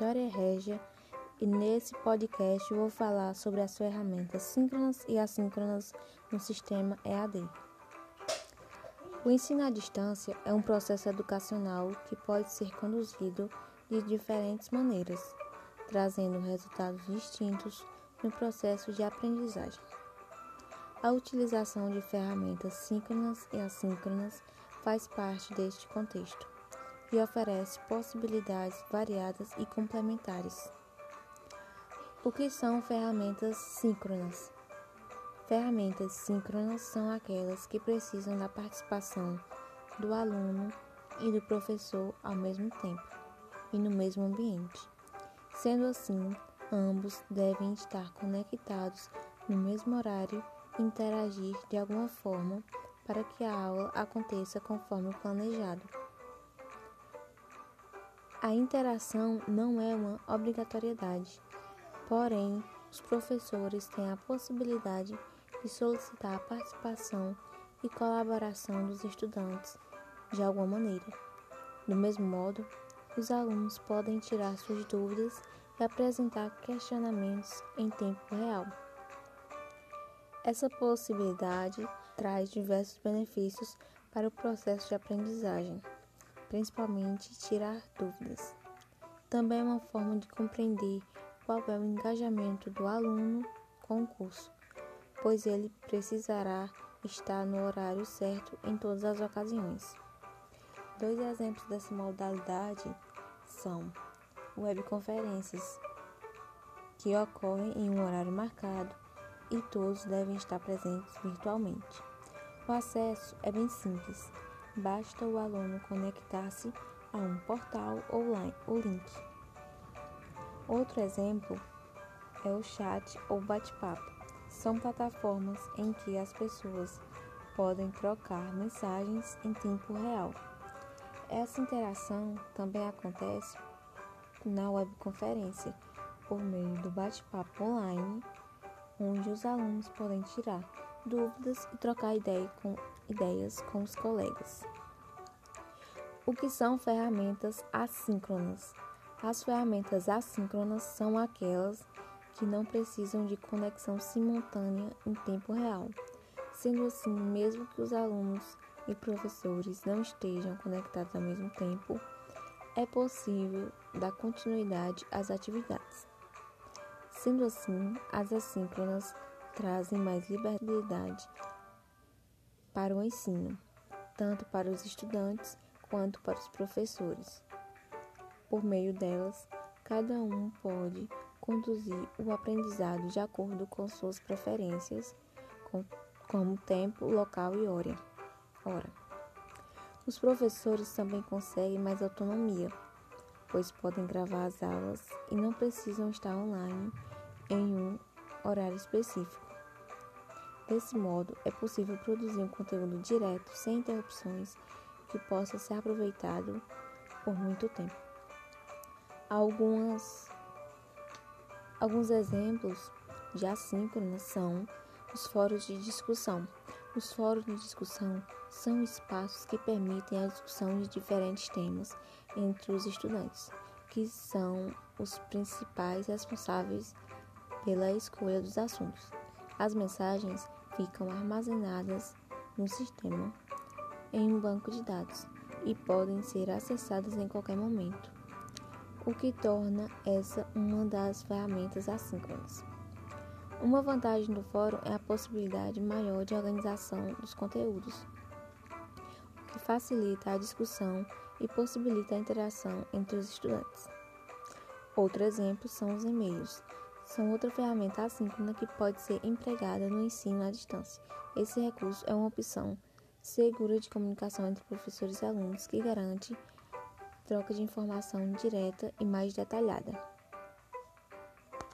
Vitória Régia e nesse podcast vou falar sobre as ferramentas síncronas e assíncronas no sistema EAD. O ensino à distância é um processo educacional que pode ser conduzido de diferentes maneiras, trazendo resultados distintos no processo de aprendizagem. A utilização de ferramentas síncronas e assíncronas faz parte deste contexto e oferece possibilidades variadas e complementares. O que são ferramentas síncronas? Ferramentas síncronas são aquelas que precisam da participação do aluno e do professor ao mesmo tempo e no mesmo ambiente. Sendo assim, ambos devem estar conectados no mesmo horário e interagir de alguma forma para que a aula aconteça conforme planejado. A interação não é uma obrigatoriedade, porém, os professores têm a possibilidade de solicitar a participação e colaboração dos estudantes de alguma maneira. Do mesmo modo, os alunos podem tirar suas dúvidas e apresentar questionamentos em tempo real. Essa possibilidade traz diversos benefícios para o processo de aprendizagem, principalmente tirar dúvidas. Também é uma forma de compreender qual é o engajamento do aluno com o curso, pois ele precisará estar no horário certo em todas as ocasiões. Dois exemplos dessa modalidade são webconferências, que ocorrem em um horário marcado e todos devem estar presentes virtualmente. O acesso é bem simples, basta o aluno conectar-se a um portal online, o link. Outro exemplo é o chat ou bate-papo. São plataformas em que as pessoas podem trocar mensagens em tempo real. Essa interação também acontece na webconferência por meio do bate-papo online onde os alunos podem tirar dúvidas e trocar ideia com, ideias com os colegas. O que são ferramentas assíncronas? As ferramentas assíncronas são aquelas que não precisam de conexão simultânea em tempo real. Sendo assim, mesmo que os alunos e professores não estejam conectados ao mesmo tempo, é possível dar continuidade às atividades. Sendo assim, as assíncronas trazem mais liberdade para o ensino, tanto para os estudantes quanto para os professores. Por meio delas, cada um pode conduzir o aprendizado de acordo com suas preferências, como tempo, local e hora. Ora, os professores também conseguem mais autonomia, pois podem gravar as aulas e não precisam estar online em um horário específico. Desse modo, é possível produzir um conteúdo direto, sem interrupções, que possa ser aproveitado por muito tempo. Algumas, alguns exemplos de assíncronas são os fóruns de discussão. Os fóruns de discussão são espaços que permitem a discussão de diferentes temas entre os estudantes, que são os principais responsáveis pela escolha dos assuntos. As mensagens ficam armazenadas no sistema em um banco de dados e podem ser acessadas em qualquer momento, o que torna essa uma das ferramentas assíncronas. Uma vantagem do fórum é a possibilidade maior de organização dos conteúdos, o que facilita a discussão e possibilita a interação entre os estudantes. Outro exemplo são os e-mails, são outra ferramenta assíncrona que pode ser empregada no ensino à distância. Esse recurso é uma opção segura de comunicação entre professores e alunos que garante troca de informação direta e mais detalhada.